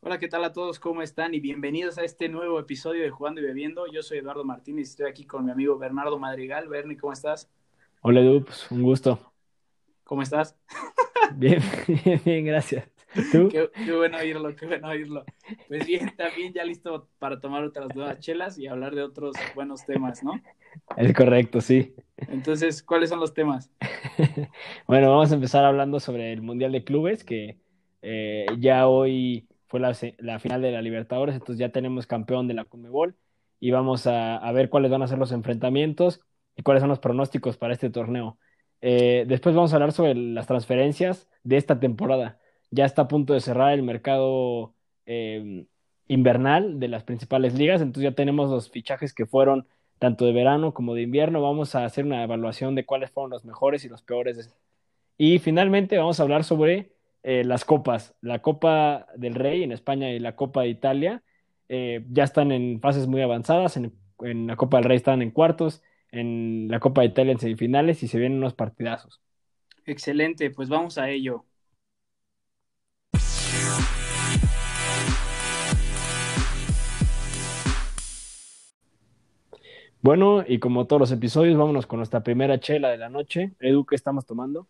Hola, ¿qué tal a todos? ¿Cómo están? Y bienvenidos a este nuevo episodio de Jugando y Bebiendo. Yo soy Eduardo Martínez y estoy aquí con mi amigo Bernardo Madrigal. Bernie, ¿cómo estás? Hola Edu, pues, un gusto. ¿Cómo estás? Bien, bien, bien, gracias. ¿Tú? Qué, qué bueno oírlo, qué bueno oírlo. Pues bien, también ya listo para tomar otras nuevas chelas y hablar de otros buenos temas, ¿no? Es correcto, sí. Entonces, ¿cuáles son los temas? Bueno, vamos a empezar hablando sobre el Mundial de Clubes, que eh, ya hoy fue la, final de la Libertadores, entonces ya tenemos campeón de la Conmebol y vamos a, a ver cuáles van a ser los enfrentamientos y cuáles son los pronósticos para este torneo. Eh, después vamos a hablar sobre las transferencias de esta temporada. Ya está a punto de cerrar el mercado eh, invernal de las principales ligas, entonces ya tenemos los fichajes que fueron tanto de verano como de invierno. Vamos a hacer una evaluación de cuáles fueron los mejores y los peores. Y finalmente vamos a hablar sobre eh, las copas. La Copa del Rey en España y la Copa de Italia eh, ya están en fases muy avanzadas. En, en la Copa del Rey están en cuartos, en la Copa de Italia en semifinales y se vienen unos partidazos. Excelente, pues vamos a ello. Bueno, y como todos los episodios, vámonos con nuestra primera chela de la noche. Edu, ¿qué estamos tomando?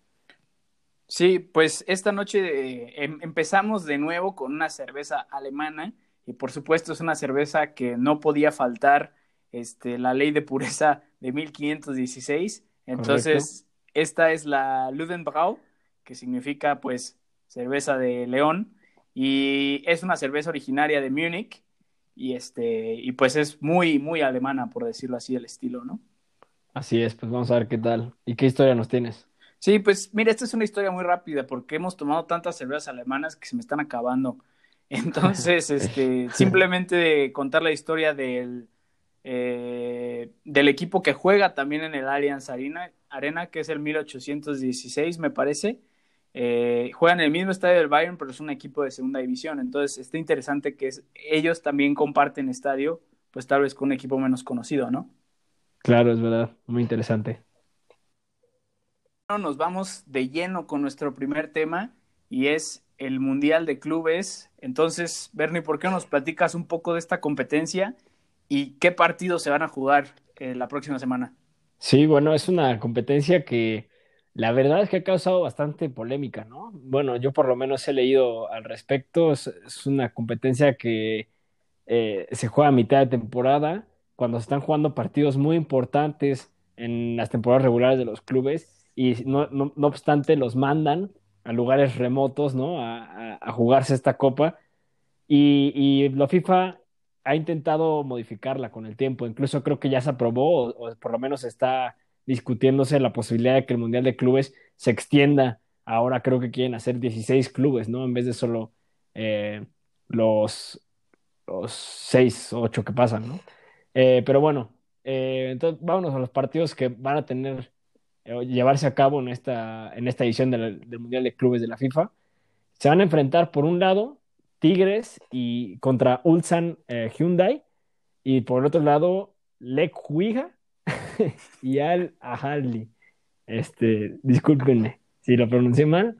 Sí, pues esta noche eh, em- empezamos de nuevo con una cerveza alemana y por supuesto es una cerveza que no podía faltar este, la ley de pureza de 1516. Correcto. Entonces, esta es la Ludenbrau, que significa pues cerveza de león y es una cerveza originaria de Múnich y este y pues es muy muy alemana por decirlo así el estilo, ¿no? Así es, pues vamos a ver qué tal. ¿Y qué historia nos tienes? Sí, pues mira, esta es una historia muy rápida porque hemos tomado tantas cervezas alemanas que se me están acabando. Entonces, este, simplemente contar la historia del, eh, del equipo que juega también en el Allianz Arena, Arena, que es el 1816, me parece. Eh, juegan en el mismo estadio del Bayern, pero es un equipo de segunda división. Entonces, está interesante que es- ellos también comparten estadio, pues tal vez con un equipo menos conocido, ¿no? Claro, es verdad, muy interesante. Nos vamos de lleno con nuestro primer tema y es el Mundial de Clubes. Entonces, Bernie, ¿por qué no nos platicas un poco de esta competencia y qué partidos se van a jugar eh, la próxima semana? Sí, bueno, es una competencia que la verdad es que ha causado bastante polémica, ¿no? Bueno, yo por lo menos he leído al respecto. Es, es una competencia que eh, se juega a mitad de temporada, cuando se están jugando partidos muy importantes en las temporadas regulares de los clubes, y no, no, no obstante los mandan a lugares remotos, ¿no? A, a- a jugarse esta copa. Y, y la FIFA ha intentado modificarla con el tiempo. Incluso creo que ya se aprobó, o, por lo menos está discutiéndose la posibilidad de que el Mundial de Clubes se extienda. Ahora creo que quieren hacer 16 clubes, ¿no? En vez de solo eh, los, los 6 o 8 que pasan, ¿no? Eh, pero bueno, eh, entonces vámonos a los partidos que van a tener, llevarse a cabo en esta, en esta edición del Mundial de Clubes de la FIFA. Se van a enfrentar por un lado Tigres y contra Ulsan eh, Hyundai y por el otro lado Lech Huija y Al Ahly. Este, discúlpenme si lo pronuncié mal,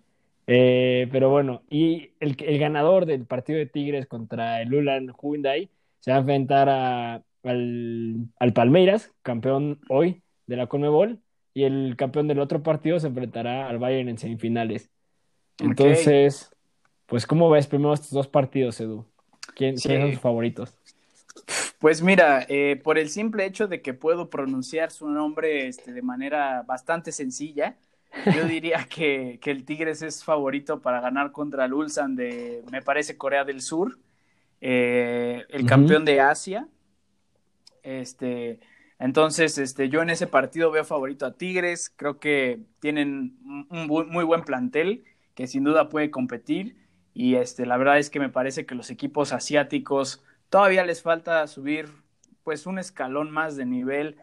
eh, pero bueno, y el, ganador del partido de Tigres contra el Ulsan Hyundai se va a enfrentar a- al, al Palmeiras, campeón hoy de la Conmebol, y el campeón del otro partido se enfrentará al Bayern en semifinales. Entonces, pues, ¿cómo ves primero estos dos partidos, Edu? ¿Quién, Sí. ¿Quiénes son tus favoritos? Pues mira, eh, por el simple hecho de que puedo pronunciar su nombre este, de manera bastante sencilla, yo diría que, que el Tigres es favorito para ganar contra el Ulsan de, me parece, Corea del Sur, eh, el campeón de Asia. Este, entonces, este, yo en ese partido veo favorito a Tigres, creo que tienen un, muy buen plantel que sin duda puede competir y este, la verdad es que me parece que los equipos asiáticos todavía les falta subir pues un escalón más de nivel.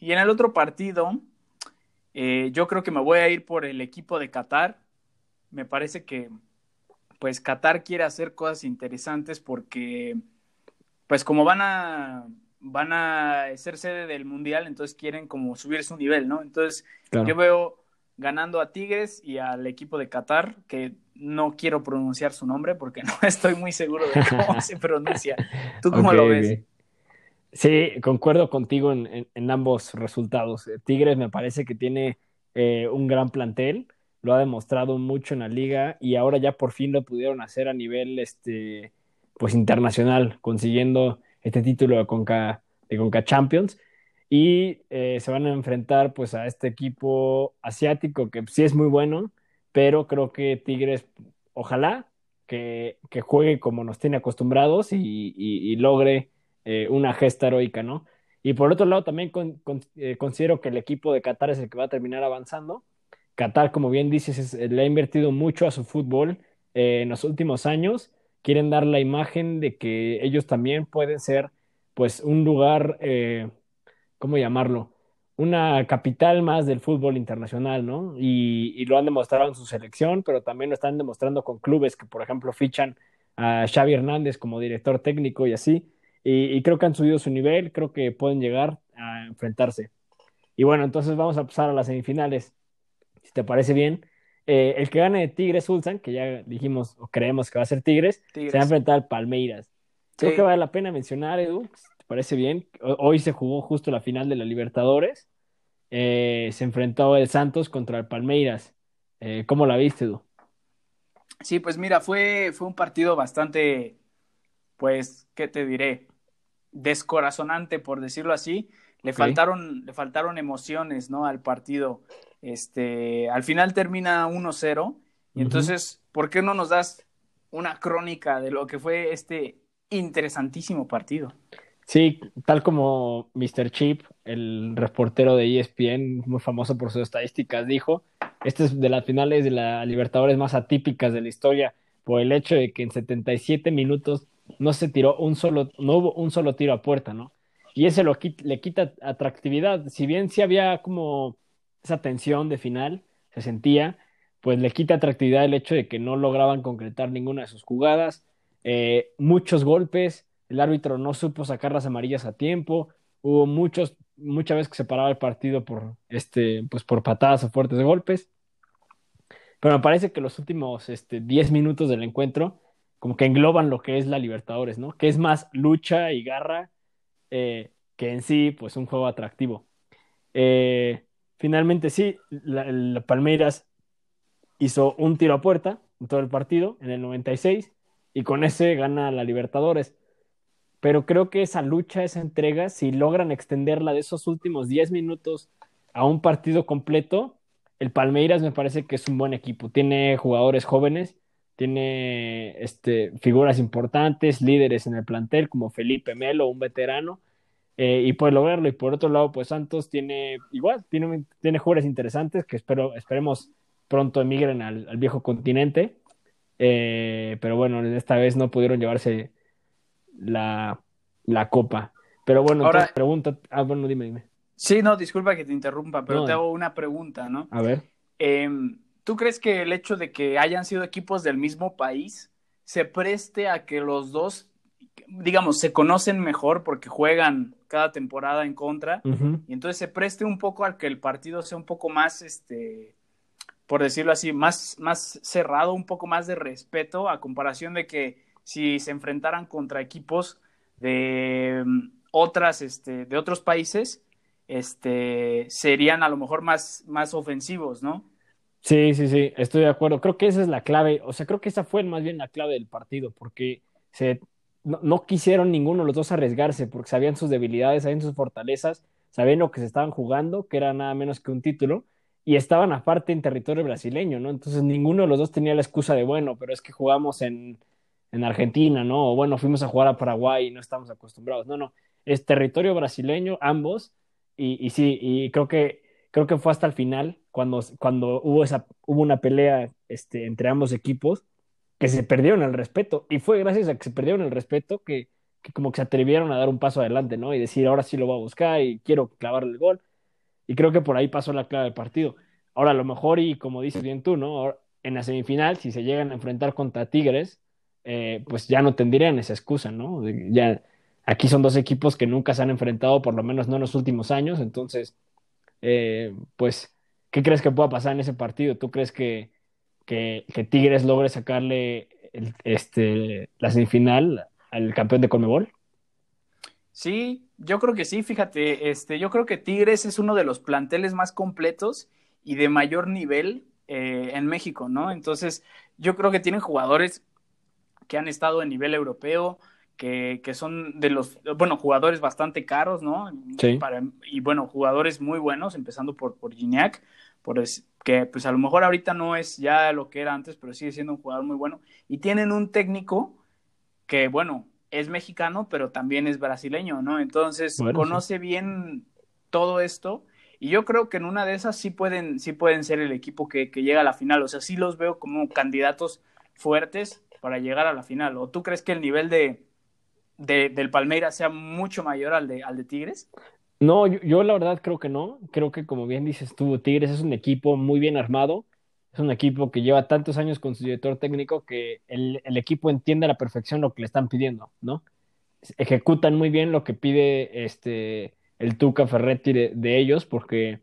Y en el otro partido, eh, yo creo que me voy a ir por el equipo de Qatar. Me parece que pues Qatar quiere hacer cosas interesantes porque pues como van a van a ser sede del mundial, entonces quieren como subir su nivel, ¿no? Entonces Claro. yo veo ganando a Tigres y al equipo de Qatar, que no quiero pronunciar su nombre porque no estoy muy seguro de cómo se pronuncia. ¿Tú cómo lo ves? Sí, concuerdo contigo en, ambos resultados. Eh, Tigres me parece que tiene eh, un gran plantel, lo ha demostrado mucho en la liga y ahora ya por fin lo pudieron hacer a nivel este, pues internacional, consiguiendo este título de Conca, Champions y eh, se van a enfrentar pues a este equipo asiático que sí es muy bueno, pero creo que Tigres, ojalá que, juegue como nos tiene acostumbrados y, logre eh, una gesta heroica, ¿no? Y por otro lado, también eh, considero que el equipo de Qatar es el que va a terminar avanzando. Qatar, como bien dices, le ha invertido mucho a su fútbol en los últimos años. Quieren dar la imagen de que ellos también pueden ser, pues, un lugar ¿cómo llamarlo? Una capital más del fútbol internacional, ¿no? Y, lo han demostrado en su selección, pero también lo están demostrando con clubes que, por ejemplo, fichan a Xavi Hernández como director técnico y así. Y, creo que han subido su nivel, creo que pueden llegar a enfrentarse. Y bueno, entonces vamos a pasar a las semifinales, si te parece bien. Eh, el que gane de Tigres Ulsan, que ya dijimos o creemos que va a ser Tigres, se va a enfrentar al Palmeiras. Creo que vale la pena mencionar, Edu, parece bien. Hoy se jugó justo la final de la Libertadores. Eh, se enfrentó el Santos contra el Palmeiras. Eh, ¿Cómo la viste, tú? Sí, pues mira, fue, fue un partido bastante, pues, ¿qué te diré? Descorazonante, por decirlo así. Le, faltaron, le faltaron emociones, ¿no? Al partido. Este, al final termina 1-0. Y entonces, ¿por qué no nos das una crónica de lo que fue este interesantísimo partido? Sí, tal como Mr. Chip, el reportero de ESPN, muy famoso por sus estadísticas, dijo, esta es de las finales de la Libertadores más atípicas de la historia, por el hecho de que en 77 minutos no se tiró un solo, no hubo un solo tiro a puerta, ¿no? Y ese lo, le quita atractividad. Si bien sí había como esa tensión de final, se sentía, pues le quita atractividad el hecho de que no lograban concretar ninguna de sus jugadas, eh, muchos golpes, el árbitro no supo sacar las amarillas a tiempo, hubo muchos, muchas veces que se paraba el partido por, este, pues por patadas o fuertes golpes. Pero me parece que los últimos este, 10 minutos del encuentro como que engloban lo que es la Libertadores, ¿no? Que es más lucha y garra eh, que en sí, pues un juego atractivo. Eh, finalmente sí, la, Palmeiras hizo un tiro a puerta en todo el partido, en el 96, y con ese gana la Libertadores pero creo que esa lucha, esa entrega, si logran extenderla de esos últimos 10 minutos a un partido completo, el Palmeiras me parece que es un buen equipo. Tiene jugadores jóvenes, tiene este, figuras importantes, líderes en el plantel como Felipe Melo, un veterano, eh, y puede lograrlo. Y por otro lado, pues Santos tiene igual, tiene, tiene jugadores interesantes que espero, esperemos pronto emigren al, viejo continente. Eh, pero bueno, esta vez no pudieron llevarse la, copa. Pero bueno, Ahora, pregunta. Ah, bueno, dime, dime. Sí, no, disculpa que te interrumpa, pero te hago una pregunta, ¿no? A ver. Em, ¿Tú crees que el hecho de que hayan sido equipos del mismo país se preste a que los dos, digamos, se conocen mejor porque juegan cada temporada en contra? Y entonces se preste un poco a que el partido sea un poco más, este, por decirlo así, más, más cerrado, un poco más de respeto a comparación de que si se enfrentaran contra equipos de mm, otras, este, de otros países, este, serían a lo mejor más, más ofensivos, ¿no? Sí, sí, sí, estoy de acuerdo. Creo que esa es la clave, o sea, creo que esa fue más bien la clave del partido, porque se, no, quisieron ninguno de los dos arriesgarse, porque sabían sus debilidades, sabían sus fortalezas, sabían lo que se estaban jugando, que era nada menos que un título, y estaban aparte en territorio brasileño, ¿no? Entonces ninguno de los dos tenía la excusa de, bueno, pero es que jugamos en, en Argentina, ¿no? O bueno, fuimos a jugar a Paraguay y no estamos acostumbrados. No, no, es territorio brasileño, ambos, y, y sí, y creo que, creo que fue hasta el final, cuando, cuando hubo, esa, hubo una pelea este, entre ambos equipos, que se perdieron el respeto, y fue gracias a que se perdieron el respeto que, que como que se atrevieron a dar un paso adelante, ¿no? Y decir, ahora sí lo voy a buscar y quiero clavarle el gol. Y creo que por ahí pasó la clave del partido. Ahora, a lo mejor, y como dices bien tú, ¿no? En la semifinal, si se llegan a enfrentar contra Tigres, eh, pues ya no tendrían esa excusa, ¿no? Ya, aquí son dos equipos que nunca se han enfrentado, por lo menos no en los últimos años, entonces, eh, pues ¿qué crees que pueda pasar en ese partido? ¿Tú crees que, que, Tigres logre sacarle este, la semifinal al campeón de Conmebol? Sí, yo creo que sí, fíjate, este, yo creo que Tigres es uno de los planteles más completos y de mayor nivel eh, en México, ¿no? Entonces, yo creo que tienen jugadores que han estado en nivel europeo, que, que son de los, bueno, jugadores bastante caros, ¿no? Sí. y bueno, jugadores muy buenos, empezando por, por Gignac, por que pues a lo mejor ahorita no es ya lo que era antes, pero sigue siendo un jugador muy bueno. Y tienen un técnico que, bueno, es mexicano, pero también es brasileño, ¿no? Entonces conoce bien todo esto. Y yo creo que en una de esas sí pueden, sí pueden ser el equipo que, que llega a la final. O sea, sí los veo como candidatos fuertes para llegar a la final. ¿O tú crees que el nivel de, de del Palmeiras sea mucho mayor al de, al de Tigres? No, yo, la verdad creo que no. Creo que como bien dices tú, Tigres es un equipo muy bien armado. Es un equipo que lleva tantos años con su director técnico que el, equipo entiende a la perfección lo que le están pidiendo, ¿no? Ejecutan muy bien lo que pide este el Tuca Ferretti de, ellos porque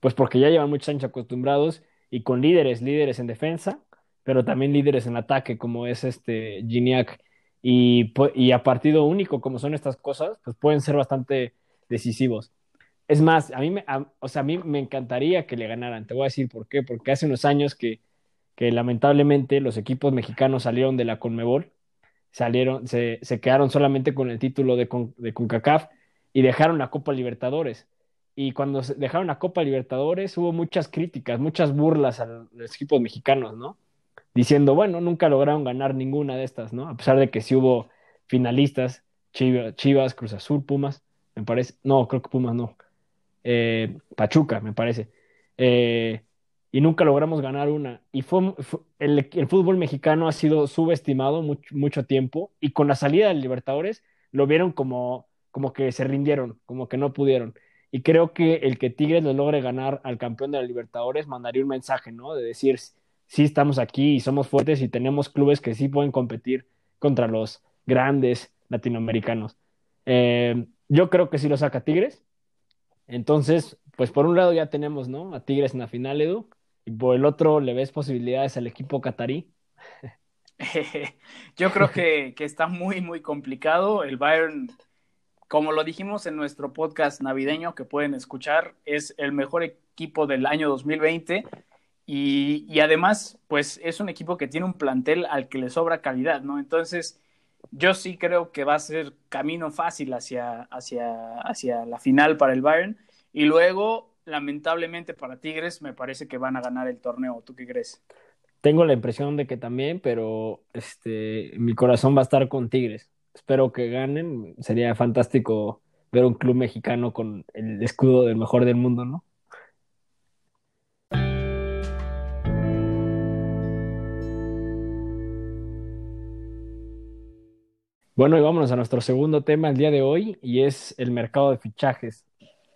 pues porque ya llevan muchos años acostumbrados y con líderes, líderes en defensa, pero también líderes en ataque como es este Gignac y, y a partido único como son estas cosas, pues pueden ser bastante decisivos. Es más, a mí, me, o sea, a mí me encantaría que le ganaran. Te voy a decir por qué. Porque hace unos años que, que lamentablemente los equipos mexicanos salieron de la Conmebol, salieron, se, se quedaron solamente con el título de, de CONCACAF y dejaron la Copa Libertadores. Y cuando dejaron la Copa Libertadores hubo muchas críticas, muchas burlas a los equipos mexicanos, ¿no? Diciendo, bueno, nunca lograron ganar ninguna de estas, ¿no? A pesar de que sí hubo finalistas, Chivas Cruz Azul, Pumas me parece. No, creo que Pumas no. Eh, Pachuca, me parece. Eh, y nunca logramos ganar una. Y fue, el, fútbol mexicano ha sido subestimado mucho, tiempo y con la salida de Libertadores lo vieron como, como que se rindieron, como que no pudieron. Y creo que el que Tigres le logre ganar al campeón de la Libertadores mandaría un mensaje, ¿no? De decir, sí estamos aquí y somos fuertes y tenemos clubes que sí pueden competir contra los grandes latinoamericanos. Eh, yo creo que sí lo saca Tigres. Entonces, pues por un lado ya tenemos, ¿no? A Tigres en la final, Edu. Y por el otro, ¿le ves posibilidades al equipo catarí? Yo creo que, que, está muy, muy complicado. El Bayern, como lo dijimos en nuestro podcast navideño que pueden escuchar, es el mejor equipo del año 2020 y, además, pues es un equipo que tiene un plantel al que le sobra calidad, ¿no? Entonces, yo sí creo que va a ser camino fácil hacia, hacia, hacia la final para el Bayern. Y luego, lamentablemente para Tigres, me parece que van a ganar el torneo. ¿Tú qué crees? Tengo la impresión de que también, pero este, mi corazón va a estar con Tigres. Espero que ganen. Sería fantástico ver un club mexicano con el escudo del mejor del mundo, ¿no? Bueno, y vámonos a nuestro segundo tema el día de hoy y es el mercado de fichajes.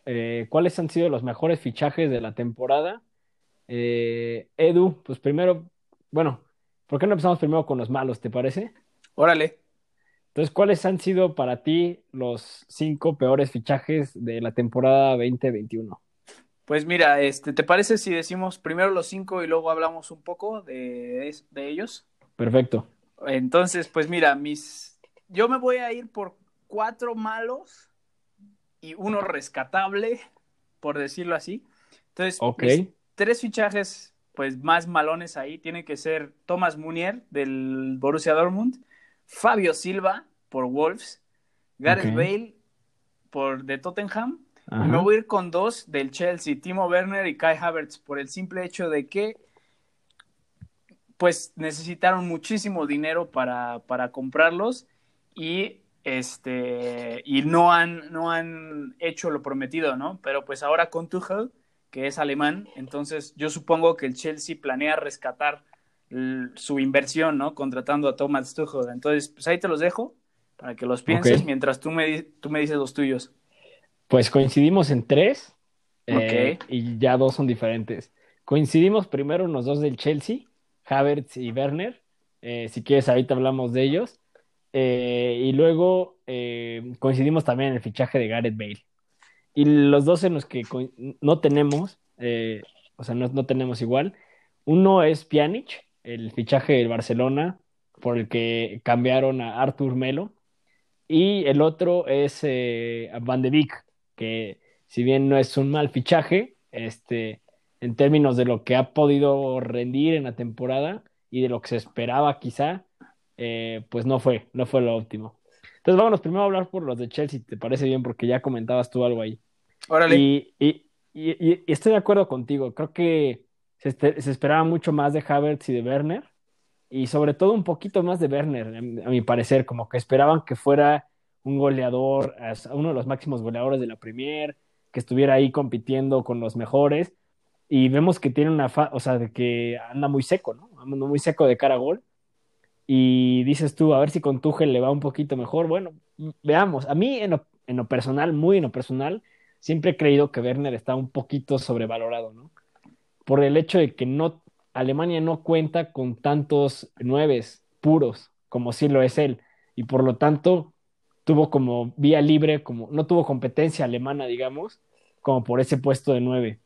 Eh, ¿Cuáles han sido los mejores fichajes de la temporada? Eh, Edu, pues primero, bueno, ¿por qué no empezamos primero con los malos, te parece? Órale. Entonces, ¿cuáles han sido para ti los cinco peores fichajes de la temporada 2021? Pues mira, este, ¿te parece si decimos primero los cinco y luego hablamos un poco de, de ellos? Perfecto. Entonces, pues mira, mis yo me voy a ir por cuatro malos y uno rescatable, por decirlo así. Entonces, tres fichajes pues más malones ahí tienen que ser Thomas Munier del Borussia Dortmund, Fabio Silva por Wolves, Gareth Bale por de Tottenham y me voy a ir con dos del Chelsea, Timo Werner y Kai Havertz por el simple hecho de que pues necesitaron muchísimo dinero para, para comprarlos y este y no han no han hecho lo prometido, ¿no? Pero pues ahora con Tuchel, que es alemán, entonces yo supongo que el Chelsea planea rescatar su inversión, ¿no? Contratando a Thomas Tuchel. Entonces, pues ahí te los dejo para que los pienses mientras tú me, tú me dices los tuyos. Pues coincidimos en tres eh, y ya dos son diferentes. Coincidimos primero en los dos del Chelsea, Havertz y Werner. Eh, si quieres, ahorita hablamos de ellos. Eh, y luego eh, coincidimos también en el fichaje de Gareth Bale. Y los dos en los que no tenemos, eh, o sea, no, no tenemos igual. Uno es Pjanic, el fichaje del Barcelona, por el que cambiaron a Artur Melo, y el otro es Van de Beek, que si bien no es un mal fichaje, este, en términos de lo que ha podido rendir en la temporada y de lo que se esperaba quizá, eh, pues no fue, no fue lo óptimo. Entonces vámonos primero a hablar por los de Chelsea, ¿te parece bien? Porque ya comentabas tú algo ahí. Órale. Y, y, y, estoy de acuerdo contigo, creo que se, se, esperaba mucho más de Havertz y de Werner, y sobre todo un poquito más de Werner, a mi parecer, como que esperaban que fuera un goleador, uno de los máximos goleadores de la Premier, que estuviera ahí compitiendo con los mejores, y vemos que tiene una, fa o sea, de que anda muy seco, ¿no? Anda muy seco de cara a gol, y dices tú, a ver si con Tuchel le va un poquito mejor. Bueno, veamos. A mí, en lo, personal, muy en lo personal, siempre he creído que Werner está un poquito sobrevalorado, ¿no? Por el hecho de que no, Alemania no cuenta con tantos nueves puros como sí lo es él. Y por lo tanto, tuvo como vía libre, como no tuvo competencia alemana, digamos, como por ese puesto de nueve.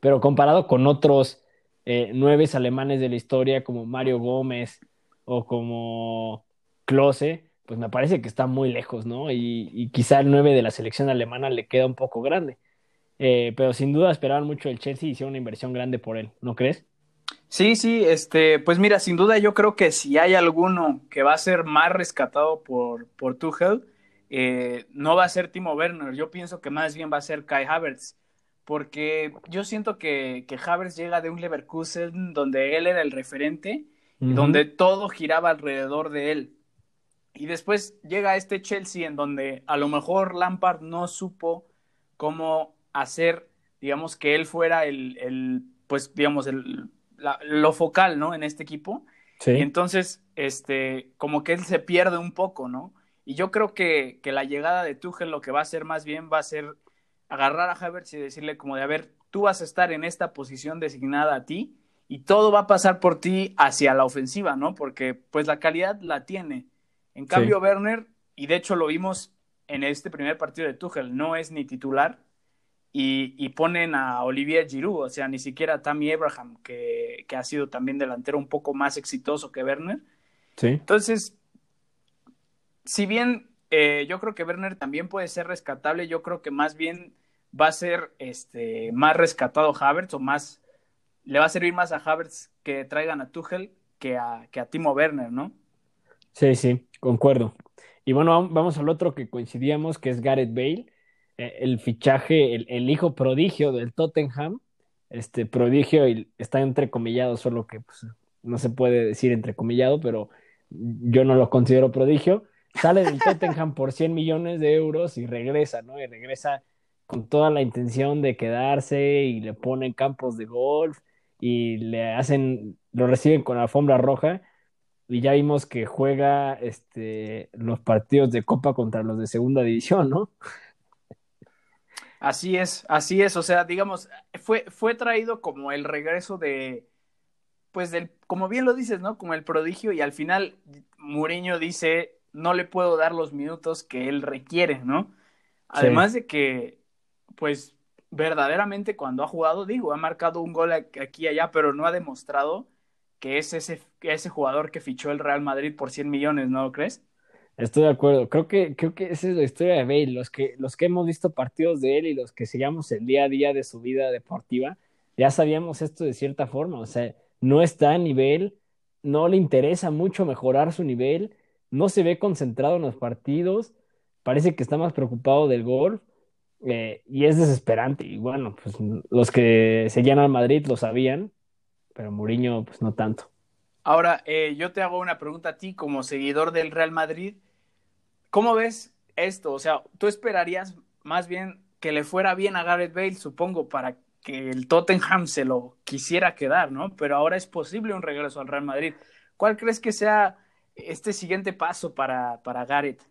Pero comparado con otros eh, nueves alemanes de la historia, como Mario Gómez, o como Klose, pues me parece que está muy lejos, ¿no? Y, quizá el 9 de la selección alemana le queda un poco grande. Eh, pero sin duda esperaban mucho el Chelsea y hicieron una inversión grande por él, ¿no crees? Sí, sí, este, pues mira, sin duda yo creo que si hay alguno que va a ser más rescatado por, por Tuchel, eh, no va a ser Timo Werner, yo pienso que más bien va a ser Kai Havertz, porque yo siento que, que Havertz llega de un Leverkusen donde él era el referente donde todo giraba alrededor de él. Y después llega este Chelsea en donde a lo mejor Lampard no supo cómo hacer, digamos, que él fuera el, pues, digamos, el, lo focal, ¿no? En este equipo. Sí. Y entonces, este, como que él se pierde un poco, ¿no? Y yo creo que, que la llegada de Tuchel lo que va a hacer más bien va a ser agarrar a Havertz y decirle como de, a ver, tú vas a estar en esta posición designada a ti y todo va a pasar por ti hacia la ofensiva, ¿no? Porque pues la calidad la tiene. En cambio, Werner, y de hecho lo vimos en este primer partido de Tuchel, no es ni titular y, ponen a Olivier Giroud, o sea, ni siquiera a Tammy Abraham, que, ha sido también delantero un poco más exitoso que Werner. Sí. Entonces, si bien eh, yo creo que Werner también puede ser rescatable, yo creo que más bien va a ser este, más rescatado Havertz o más le va a servir más a Havertz que traigan a Tuchel que a, que a Timo Werner, ¿no? Sí, sí, concuerdo. Y bueno, vamos al otro que coincidíamos, que es Gareth Bale, eh, el fichaje, el, hijo prodigio del Tottenham, este prodigio y está entrecomillado, solo que pues, no se puede decir entrecomillado, pero yo no lo considero prodigio. Sale del Tottenham por 100 millones de euros y regresa, ¿no? Y regresa con toda la intención de quedarse y le ponen campos de golf y le hacen, lo reciben con la alfombra roja y ya vimos que juega este, los partidos de Copa contra los de segunda división, ¿no? Así es, así es, o sea, digamos, fue, fue traído como el regreso de, pues del, como bien lo dices, ¿no? Como el prodigio y al final Mourinho dice, no le puedo dar los minutos que él requiere, ¿no? Además de que, pues, verdaderamente cuando ha jugado, digo, ha marcado un gol aquí y allá, pero no ha demostrado que es ese, ese jugador que fichó el Real Madrid por 100 millones, ¿no crees? Estoy de acuerdo. Creo que, creo que esa es la historia de Bale. Los que, los que hemos visto partidos de él y los que seguíamos el día a día de su vida deportiva, ya sabíamos esto de cierta forma. O sea, no está a nivel, no le interesa mucho mejorar su nivel, no se ve concentrado en los partidos, parece que está más preocupado del gol eh, y es desesperante. Y bueno, pues los que seguían al Madrid lo sabían, pero Mourinho, pues no tanto. Ahora, eh, yo te hago una pregunta a ti como seguidor del Real Madrid. ¿Cómo ves esto? O sea, tú esperarías más bien que le fuera bien a Gareth Bale, supongo, para que el Tottenham se lo quisiera quedar, ¿no? Pero ahora es posible un regreso al Real Madrid. ¿Cuál crees que sea este siguiente paso para, para Gareth?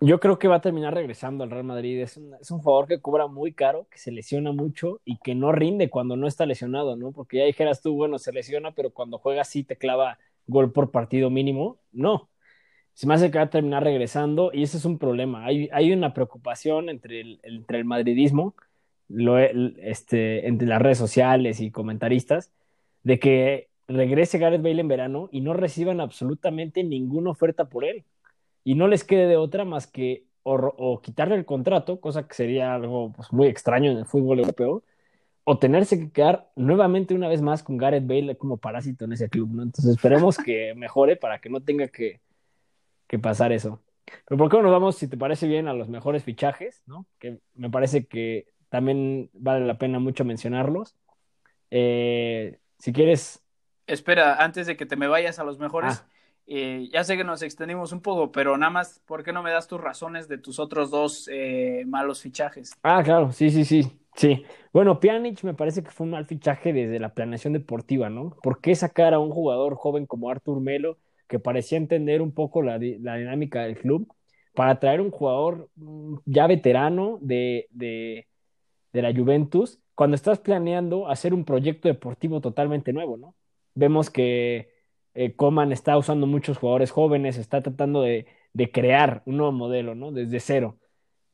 Yo creo que va a terminar regresando al Real Madrid. Es un, es un, jugador que cobra muy caro, que se lesiona mucho y que no rinde cuando no está lesionado, ¿no? Porque ya dijeras tú, bueno, se lesiona, pero cuando juega sí te clava gol por partido mínimo. No. Se me hace que va a terminar regresando y ese es un problema. Hay, hay una preocupación entre el, madridismo lo, este, entre las redes sociales y comentaristas, de que regrese Gareth Bale en verano y no reciban absolutamente ninguna oferta por él. Y no les quede de otra más que o, quitarle el contrato, cosa que sería algo pues, muy extraño en el fútbol europeo, o tenerse que quedar nuevamente una vez más con Gareth Bale como parásito en ese club, ¿no? Entonces esperemos que mejore para que no tenga que, que pasar eso. Pero ¿por qué no nos vamos, si te parece bien, a los mejores fichajes, ¿no? Que me parece que también vale la pena mucho mencionarlos. Eh, si quieres... Espera, antes de que te me vayas a los mejores, ah. Eh, ya sé que nos extendimos un poco, pero nada más, ¿por qué no me das tus razones de tus otros dos eh, malos fichajes? Ah, claro, sí, sí, sí, sí. Bueno, Pjanic me parece que fue un mal fichaje desde la planeación deportiva, ¿no? ¿Por qué sacar a un jugador joven como Artur Melo, que parecía entender un poco la, la dinámica del club, para traer un jugador mm, ya veterano de, de de la Juventus cuando estás planeando hacer un proyecto deportivo totalmente nuevo, ¿no? Vemos que eh, Coman está usando muchos jugadores jóvenes, está tratando de, crear un nuevo modelo, ¿no? Desde cero.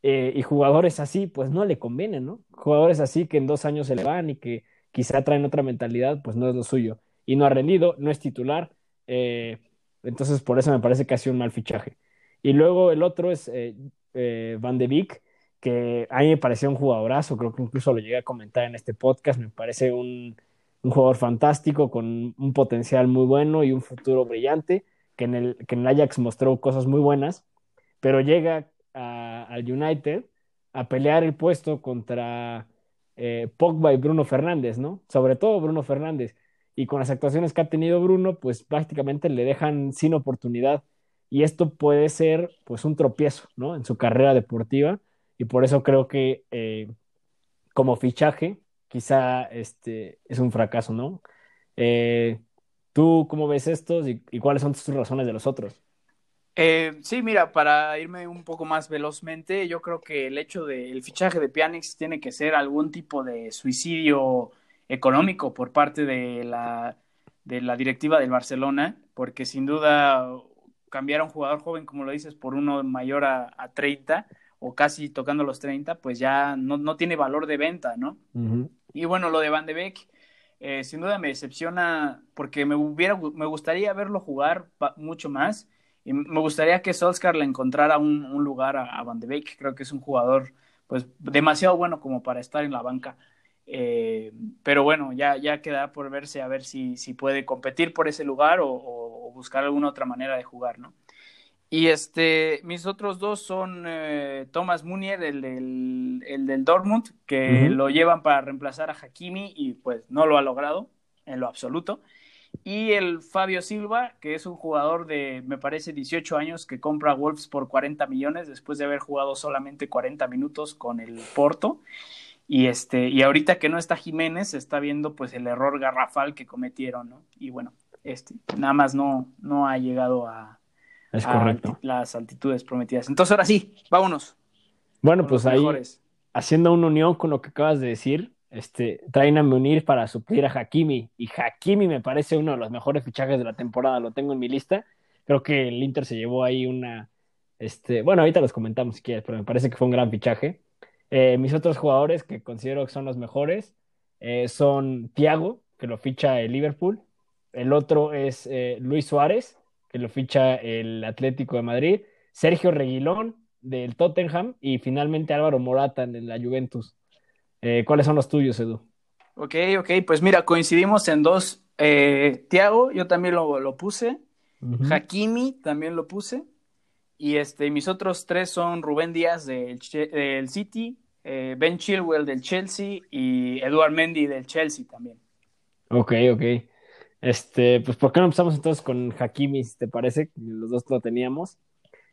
Eh, y jugadores así, pues no le convienen, ¿no? Jugadores así que en dos años se le van y que quizá traen otra mentalidad, pues no es lo suyo. Y no ha rendido, no es titular. Eh, entonces, por eso me parece que ha sido un mal fichaje. Y luego el otro es Van de Beek, que a mí me pareció un jugadorazo, creo que incluso lo llegué a comentar en este podcast, me parece un, jugador fantástico con un potencial muy bueno y un futuro brillante, que en el, que en el Ajax mostró cosas muy buenas, pero llega al United a pelear el puesto contra eh, Pogba y Bruno Fernández, ¿no? Sobre todo Bruno Fernández. Y con las actuaciones que ha tenido Bruno, pues prácticamente le dejan sin oportunidad. Y esto puede ser pues un tropiezo, ¿no? En su carrera deportiva y por eso creo que eh, como fichaje quizá este, es un fracaso, ¿no? Eh, ¿Tú cómo ves estos y, cuáles son tus razones de los otros? Eh, sí, mira, para irme un poco más velozmente, yo creo que el hecho del fichaje de Pianix tiene que ser algún tipo de suicidio económico por parte de la, de la directiva del Barcelona, porque sin duda cambiar a un jugador joven, como lo dices, por uno mayor a, a 30, o casi tocando los 30, pues ya no, tiene valor de venta, ¿no? Y bueno, lo de Van de Beek, eh, sin duda me decepciona porque me, hubiera, me gustaría verlo jugar mucho más y me gustaría que Solskjaer le encontrara un, lugar a, Van de Beek. Creo que es un jugador pues demasiado bueno como para estar en la banca. Eh, pero bueno, ya, ya queda por verse a ver si, si puede competir por ese lugar o, o buscar alguna otra manera de jugar, ¿no? Y este, mis otros dos son eh, Thomas Munier, el del, el del Dortmund, que lo llevan para reemplazar a Hakimi y pues no lo ha logrado en lo absoluto. Y el Fabio Silva, que es un jugador de, me parece, 18 años, que compra Wolves por 40 millones después de haber jugado solamente 40 minutos con el Porto. Y, este, y ahorita que no está Jiménez, está viendo pues el error garrafal que cometieron, ¿no? Y bueno, este, nada más no, no ha llegado a, es correcto. las altitudes prometidas. Entonces, ahora sí, vámonos. Bueno, pues ahí, haciendo una unión con lo que acabas de decir, este, traen a unir para suplir a Hakimi. Y Hakimi me parece uno de los mejores fichajes de la temporada, lo tengo en mi lista. Creo que el Inter se llevó ahí una. Este, bueno, ahorita los comentamos si quieres, pero me parece que fue un gran fichaje. Eh, mis otros jugadores que considero que son los mejores eh, son Thiago, que lo ficha el Liverpool. El otro es eh, Luis Suárez, que lo ficha el Atlético de Madrid, Sergio Reguilón del Tottenham y finalmente Álvaro Morata en la Juventus. Eh, ¿Cuáles son los tuyos, Edu? Ok, ok, pues mira, coincidimos en dos. Eh, Tiago, yo también lo, puse. Hakimi también lo puse. Y este, mis otros tres son Rubén Díaz del, City, eh, Ben Chilwell del Chelsea y Eduard Mendy del Chelsea también. Ok, ok. Este, pues, ¿por qué no empezamos entonces con Hakimi, si te parece? Los dos lo teníamos.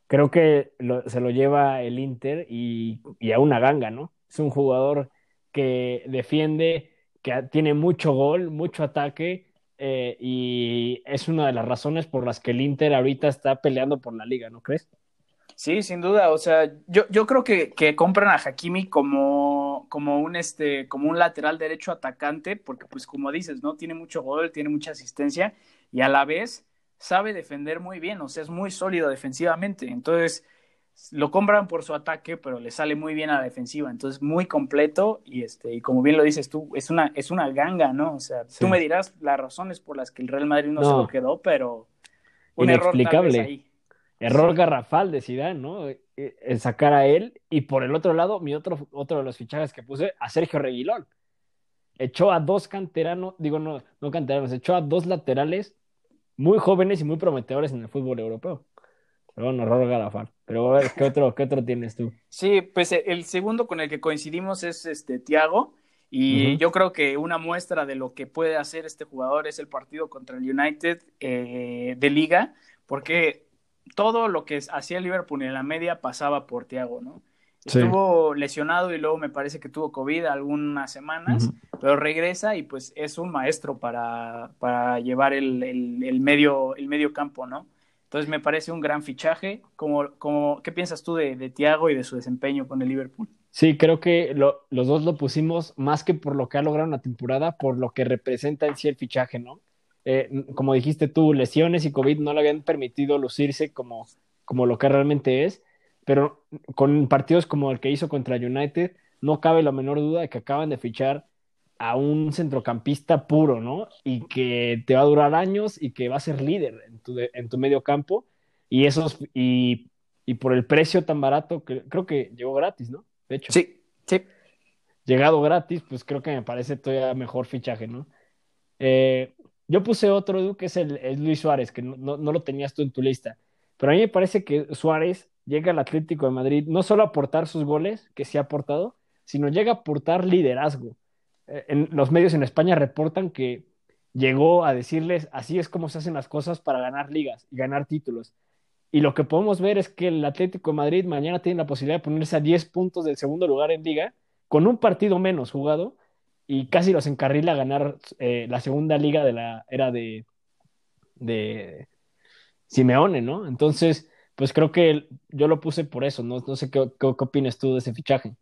Creo que se lo lleva el Inter y, a una ganga, ¿no? Es un jugador que defiende, que tiene mucho gol, mucho ataque, eh, y es una de las razones por las que el Inter ahorita está peleando por la liga, ¿no crees? Sí, sin duda. O sea, yo, yo creo que, que compran a Hakimi como, como, un, este, como un lateral derecho atacante, porque pues como dices, ¿no? Tiene mucho gol, tiene mucha asistencia y a la vez sabe defender muy bien, o sea, es muy sólido defensivamente. Entonces, lo compran por su ataque, pero le sale muy bien a la defensiva, entonces muy completo y este y como bien lo dices tú, es una es una ganga, ¿no? O sea, tú me dirás las razones por las que el Real Madrid no, se lo quedó, pero un inexplicable. Error, ahí. Error garrafal de Zidane, ¿no? E, e, el sacar a él y por el otro lado, mi otro otro de los fichajes que puse a Sergio Reguilón. Echó a dos canteranos, digo no, no canteranos, echó a dos laterales muy jóvenes y muy prometedores en el fútbol europeo. Pero bueno, error garrafal. Pero a ver, ¿qué otro, ¿qué otro tienes tú? Sí, pues eh, el segundo con el que coincidimos es este Thiago. Y yo creo que una muestra de lo que puede hacer este jugador es el partido contra el United eh, de liga, porque todo lo que hacía Liverpool en la media pasaba por Thiago, ¿no? Estuvo lesionado y luego me parece que tuvo COVID algunas semanas, pero regresa y pues es un maestro para, para llevar el, el, medio, el medio campo, ¿no? Entonces me parece un gran fichaje. Como, como, ¿Qué piensas tú de, de Thiago y de su desempeño con el Liverpool? Sí, creo que los dos lo pusimos más que por lo que ha logrado en la temporada, por lo que representa en sí el fichaje, ¿no? Eh, como dijiste tú, lesiones y COVID no le habían permitido lucirse como, como lo que realmente es, pero con partidos como el que hizo contra United, no cabe la menor duda de que acaban de fichar a un centrocampista puro, ¿no? Y que te va a durar años y que va a ser líder en tu, en tu medio campo. Y esos, y, y por el precio tan barato, que creo que llegó gratis, ¿no? De hecho. Sí, sí. Llegado gratis, pues creo que me parece todavía mejor fichaje, ¿no? Eh, yo puse otro, que es el, Luis Suárez, que no, no, lo tenías tú en tu lista. Pero a mí me parece que Suárez llega al Atlético de Madrid no solo a aportar sus goles, que sí ha aportado, sino llega a aportar liderazgo. Eh, en, los medios en España reportan que llegó a decirles así es como se hacen las cosas para ganar ligas y ganar títulos. Y lo que podemos ver es que el Atlético de Madrid mañana tiene la posibilidad de ponerse a 10 puntos del segundo lugar en liga, con un partido menos jugado, y casi los encarrila a ganar eh, la segunda liga de la era de, de Simeone, ¿no? Entonces, pues creo que yo lo puse por eso, no, no sé qué, qué, qué opinas tú de ese fichaje.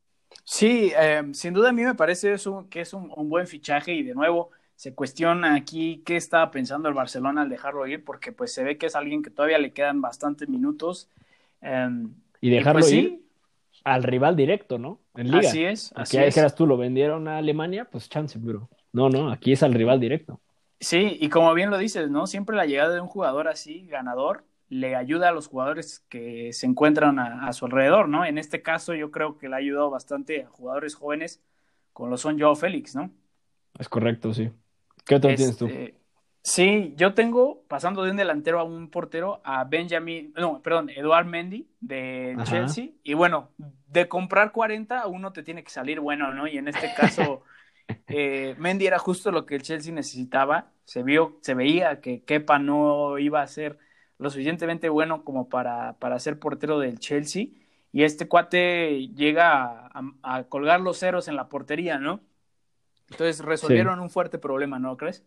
Sí, eh, sin duda a mí me parece eso, que es un, buen fichaje y de nuevo se cuestiona aquí qué estaba pensando el Barcelona al dejarlo ir, porque pues se ve que es alguien que todavía le quedan bastantes minutos. Em, y dejarlo pues ir al rival directo, ¿no? En Liga. Así es. Así aquí dijeras tú, lo vendieron a Alemania, pues chance, bro. No, no, aquí es al rival directo. Sí, y como bien lo dices, ¿no? Siempre la llegada de un jugador así, ganador, le ayuda a los jugadores que se encuentran a, su alrededor, ¿no? En este caso yo creo que le ha ayudado bastante a jugadores jóvenes como lo son Joao Félix, ¿no? Es correcto, sí. ¿Qué otro tienes tú? Sí, yo tengo, pasando de un delantero a un portero, a Benjamin, no, perdón, Eduard Mendy de Chelsea. Y bueno, de comprar 40 uno te tiene que salir bueno, ¿no? Y en este caso, eh, Mendy era justo lo que el Chelsea necesitaba. Se vio, se veía que Kepa no iba a ser lo suficientemente bueno como para, para ser portero del Chelsea. Y este cuate llega a, colgar los ceros en la portería, ¿no? Entonces resolvieron un fuerte problema, ¿no crees?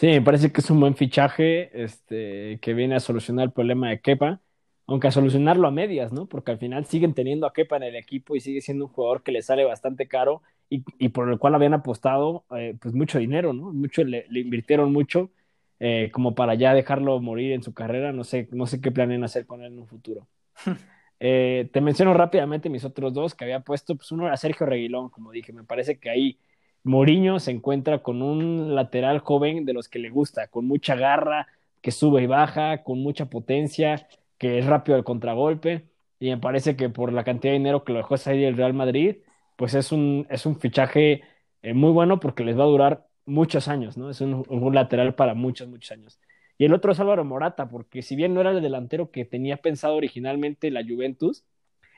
Sí, me parece que es un buen fichaje este, que viene a solucionar el problema de Kepa, aunque a solucionarlo a medias, ¿no? Porque al final siguen teniendo a Kepa en el equipo y sigue siendo un jugador que le sale bastante caro y, y por el cual habían apostado eh, pues mucho dinero, ¿no? Mucho, le, le invirtieron mucho eh, como para ya dejarlo morir en su carrera. No sé, no sé qué planean hacer con él en un futuro. Eh, te menciono rápidamente mis otros dos que había puesto. Pues uno era Sergio Reguilón, como dije. Me parece que ahí Moriño se encuentra con un lateral joven de los que le gusta, con mucha garra, que sube y baja, con mucha potencia, que es rápido al contragolpe. Y me parece que por la cantidad de dinero que lo dejó salir el Real Madrid, pues es un, es un fichaje eh, muy bueno porque les va a durar muchos años, ¿no? Es un, lateral para muchos, muchos años. Y el otro es Álvaro Morata, porque si bien no era el delantero que tenía pensado originalmente la Juventus,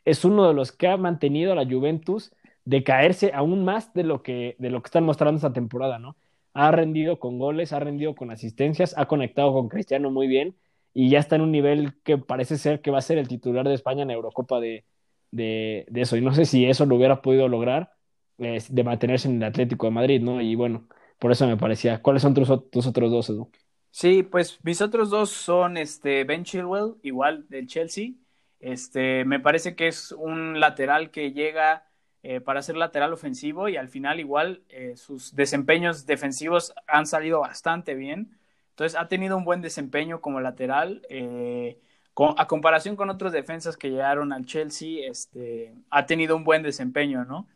es uno de los que ha mantenido a la Juventus de caerse aún más de lo que, de lo que están mostrando esta temporada, ¿no? Ha rendido con goles, ha rendido con asistencias, ha conectado con Cristiano muy bien y ya está en un nivel que parece ser que va a ser el titular de España en Eurocopa de, de, eso. Y no sé si eso lo hubiera podido lograr eh, de mantenerse en el Atlético de Madrid, ¿no? Y bueno, por eso me parecía. ¿Cuáles son tus, otros dos, Edu? Sí, pues mis otros dos son este Ben Chilwell, igual del Chelsea. Este, me parece que es un lateral que llega eh, para ser lateral ofensivo y al final igual eh, sus desempeños defensivos han salido bastante bien. Entonces ha tenido un buen desempeño como lateral. Eh, a comparación con otros defensas que llegaron al Chelsea, este, ha tenido un buen desempeño, ¿no?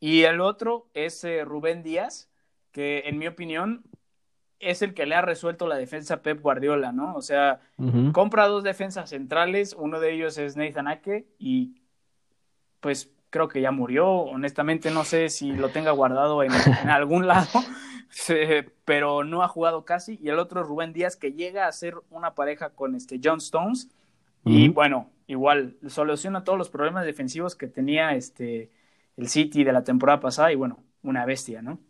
Y el otro es Rubén Díaz, que en mi opinión es el que le ha resuelto la defensa Pep Guardiola, ¿no? O sea, compra dos defensas centrales, uno de ellos es Nathan Ake y pues creo que ya murió, honestamente no sé si lo tenga guardado en, algún lado, pero no ha jugado casi, y el otro es Rubén Díaz que llega a ser una pareja con este John Stones, y bueno, igual soluciona todos los problemas defensivos que tenía este el City de la temporada pasada, y bueno, una bestia, ¿no?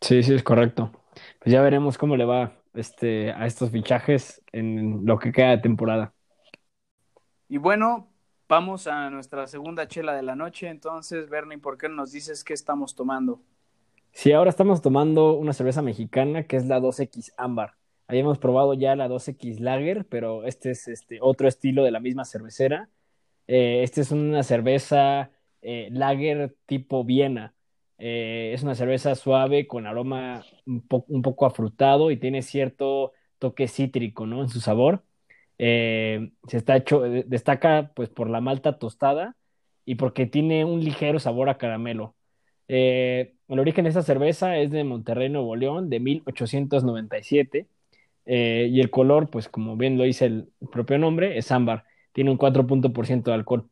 Sí, sí, es correcto. Pues ya veremos cómo le va este, a estos fichajes en lo que queda de temporada. Y bueno, vamos a nuestra segunda chela de la noche. Entonces, Bernie, ¿por qué no nos dices qué estamos tomando? Sí, ahora estamos tomando una cerveza mexicana que es la 2X Ámbar. Habíamos probado ya la 2X Lager, pero este es este otro estilo de la misma cervecera. Eh, este es una cerveza eh, Lager tipo Viena. Eh, es una cerveza suave con aroma un, un, poco afrutado y tiene cierto toque cítrico, ¿no? En su sabor. Eh, se está hecho, eh, destaca pues por la malta tostada y porque tiene un ligero sabor a caramelo. el origen de esta cerveza es de Monterrey, Nuevo León, de 1897. y el color, pues como bien lo dice el propio nombre, es ámbar. Tiene un 4% de alcohol.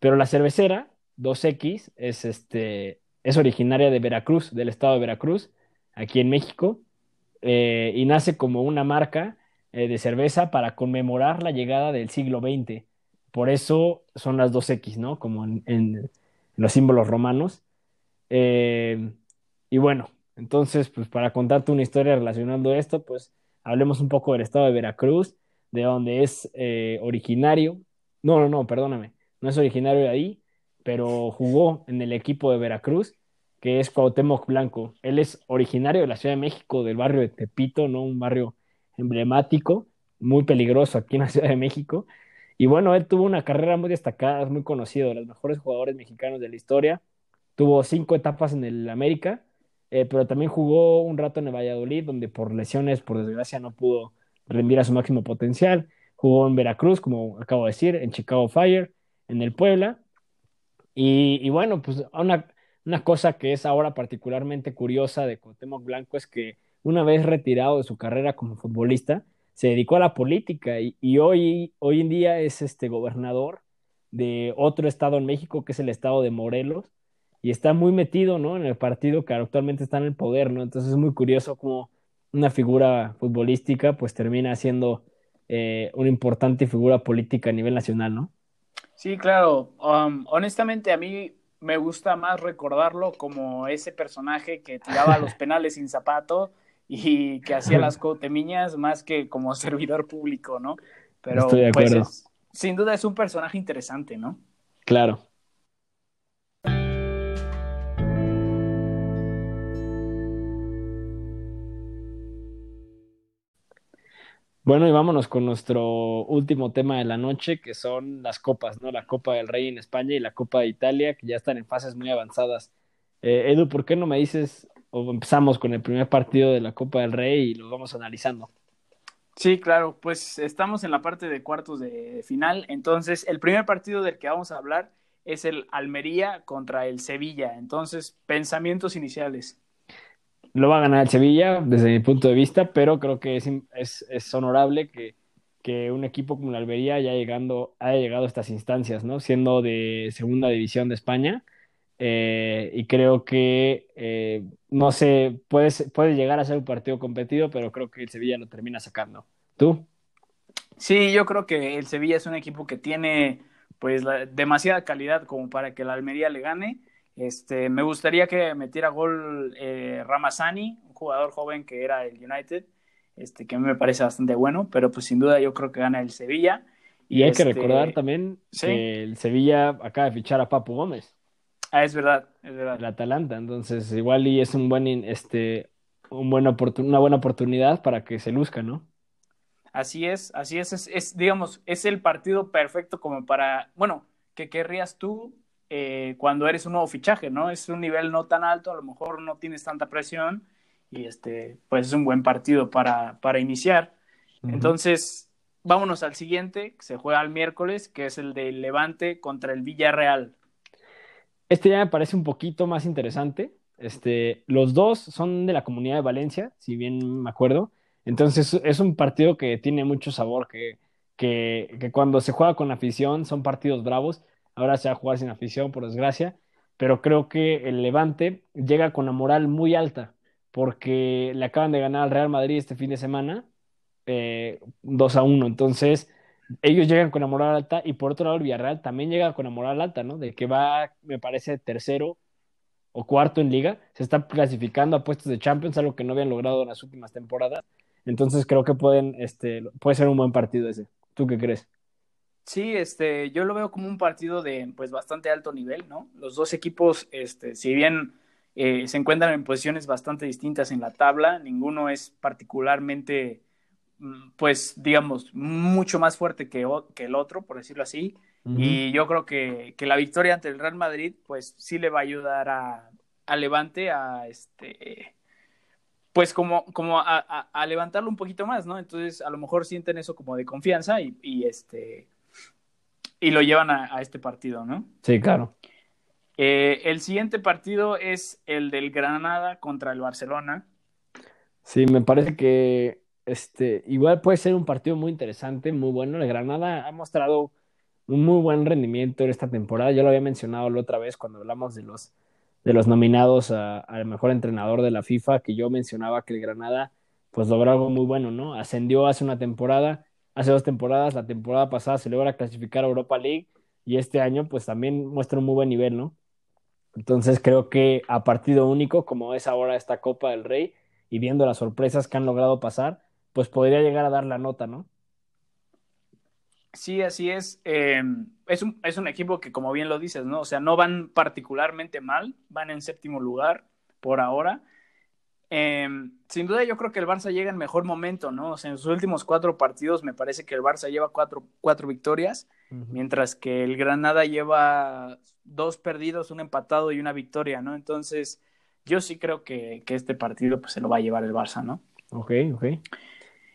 Pero la cervecera, 2X, es este, es originaria de Veracruz, del estado de Veracruz, aquí en México, eh, y nace como una marca eh, de cerveza para conmemorar la llegada del siglo XX. Por eso son las dos X, ¿no? Como en, los símbolos romanos. Eh, y bueno, entonces, pues para contarte una historia relacionando esto, pues hablemos un poco del estado de Veracruz, de donde es originario. No, no, no, perdóname, no es originario de ahí, pero jugó en el equipo de Veracruz, que es Cuauhtémoc Blanco. Él es originario de la Ciudad de México, del barrio de Tepito, ¿no? Un barrio emblemático, muy peligroso aquí en la Ciudad de México. Y bueno, él tuvo una carrera muy destacada, es muy conocido, de los mejores jugadores mexicanos de la historia. Tuvo cinco etapas en el América, eh, pero también jugó un rato en el Valladolid, donde por lesiones, por desgracia, no pudo rendir a su máximo potencial. Jugó en Veracruz, como acabo de decir, en Chicago Fire, en el Puebla, y, bueno, pues una, cosa que es ahora particularmente curiosa de Cuauhtémoc Blanco es que una vez retirado de su carrera como futbolista, se dedicó a la política y, hoy, hoy en día es este gobernador de otro estado en México, que es el estado de Morelos, y está muy metido, ¿no? En el partido que actualmente está en el poder, ¿no? Entonces es muy curioso cómo una figura futbolística pues termina siendo eh, una importante figura política a nivel nacional, ¿no? Sí, claro. Um, honestamente, a mí me gusta más recordarlo como ese personaje que tiraba los penales sin zapato y que hacía las cotemiñas más que como servidor público, ¿no? Pero pues sin duda es un personaje interesante, ¿no? Claro. Bueno, y vámonos con nuestro último tema de la noche, que son las copas, ¿no? La Copa del Rey en España y la Copa de Italia, que ya están en fases muy avanzadas. Eh, Edu, ¿por qué no me dices, o empezamos con el primer partido de la Copa del Rey y lo vamos analizando? Sí, claro, pues estamos en la parte de cuartos de final. Entonces, el primer partido del que vamos a hablar es el Almería contra el Sevilla. Entonces, pensamientos iniciales. Lo va a ganar el Sevilla desde mi punto de vista, pero creo que es, es, es honorable que, que, un equipo como la Almería haya, llegando, haya llegado a estas instancias, ¿no? Siendo de segunda división de España. Eh, y creo que, eh, no sé, puede, puede llegar a ser un partido competido, pero creo que el Sevilla lo termina sacando. ¿Tú? Sí, yo creo que el Sevilla es un equipo que tiene pues demasiada calidad como para que la Almería le gane este, me gustaría que metiera gol eh, Ramazani, un jugador joven que era el United, este, que a mí me parece bastante bueno, pero pues sin duda yo creo que gana el Sevilla. Y, hay que este, recordar también que el Sevilla acaba de fichar a Papu Gómez. Ah, es verdad, es verdad. El Atalanta, entonces igual y es un buen, este, un buen una buena oportunidad para que se luzca, ¿no? Así es, así es, es, es, digamos, es el partido perfecto como para, bueno, que querrías tú eh, cuando eres un nuevo fichaje, ¿no? Es un nivel no tan alto, a lo mejor no tienes tanta presión y este, pues es un buen partido para, para iniciar. Entonces, vámonos al siguiente, que se juega el miércoles, que es el de Levante contra el Villarreal. Este ya me parece un poquito más interesante. Este, los dos son de la comunidad de Valencia, si bien me acuerdo. Entonces es un partido que tiene mucho sabor, que, que, cuando se juega con afición son partidos bravos. Ahora se va a jugar sin afición, por desgracia. Pero creo que el Levante llega con la moral muy alta, porque le acaban de ganar al Real Madrid este fin de semana eh, 2 a 1. Entonces, ellos llegan con la moral alta y por otro lado el Villarreal también llega con la moral alta, ¿no? De que va, me parece, tercero o cuarto en liga, se está clasificando a puestos de Champions, algo que no habían logrado en las últimas temporadas. Entonces creo que pueden, este, puede ser un buen partido ese. ¿Tú qué crees? Sí, este, yo lo veo como un partido de pues bastante alto nivel, ¿no? Los dos equipos, este, si bien eh, se encuentran en posiciones bastante distintas en la tabla, ninguno es particularmente pues digamos, mucho más fuerte que, que el otro, por decirlo así. Y yo creo que, que, la victoria ante el Real Madrid, pues sí le va a ayudar a, a Levante a este pues como, como a, a, levantarlo un poquito más, ¿no? Entonces a lo mejor sienten eso como de confianza y, y este y lo llevan a, este partido, ¿no? Sí, claro. Eh, el siguiente partido es el del Granada contra el Barcelona. Sí, me parece que este, igual puede ser un partido muy interesante, muy bueno. El Granada ha mostrado un muy buen rendimiento en esta temporada. Ya lo había mencionado la otra vez cuando hablamos de los, de los nominados al mejor entrenador de la FIFA, que yo mencionaba que el Granada pues logró algo muy bueno, ¿no? Ascendió hace una temporada, hace dos temporadas, la temporada pasada se logra clasificar a Europa League y este año pues también muestra un muy buen nivel, ¿no? Entonces creo que a partido único, como es ahora esta Copa del Rey, y viendo las sorpresas que han logrado pasar, pues podría llegar a dar la nota, ¿no? Sí, así es. Eh, es, un, es un equipo que, como bien lo dices, ¿no? O sea, no van particularmente mal, van en séptimo lugar por ahora. Eh, sin duda, yo creo que el Barça llega en mejor momento, ¿no? O sea, en sus últimos cuatro partidos me parece que el Barça lleva cuatro, cuatro victorias, mientras que el Granada lleva dos perdidos, un empatado y una victoria, ¿no? Entonces, yo sí creo que, que este partido pues, se lo va a llevar el Barça, ¿no? Ok, ok.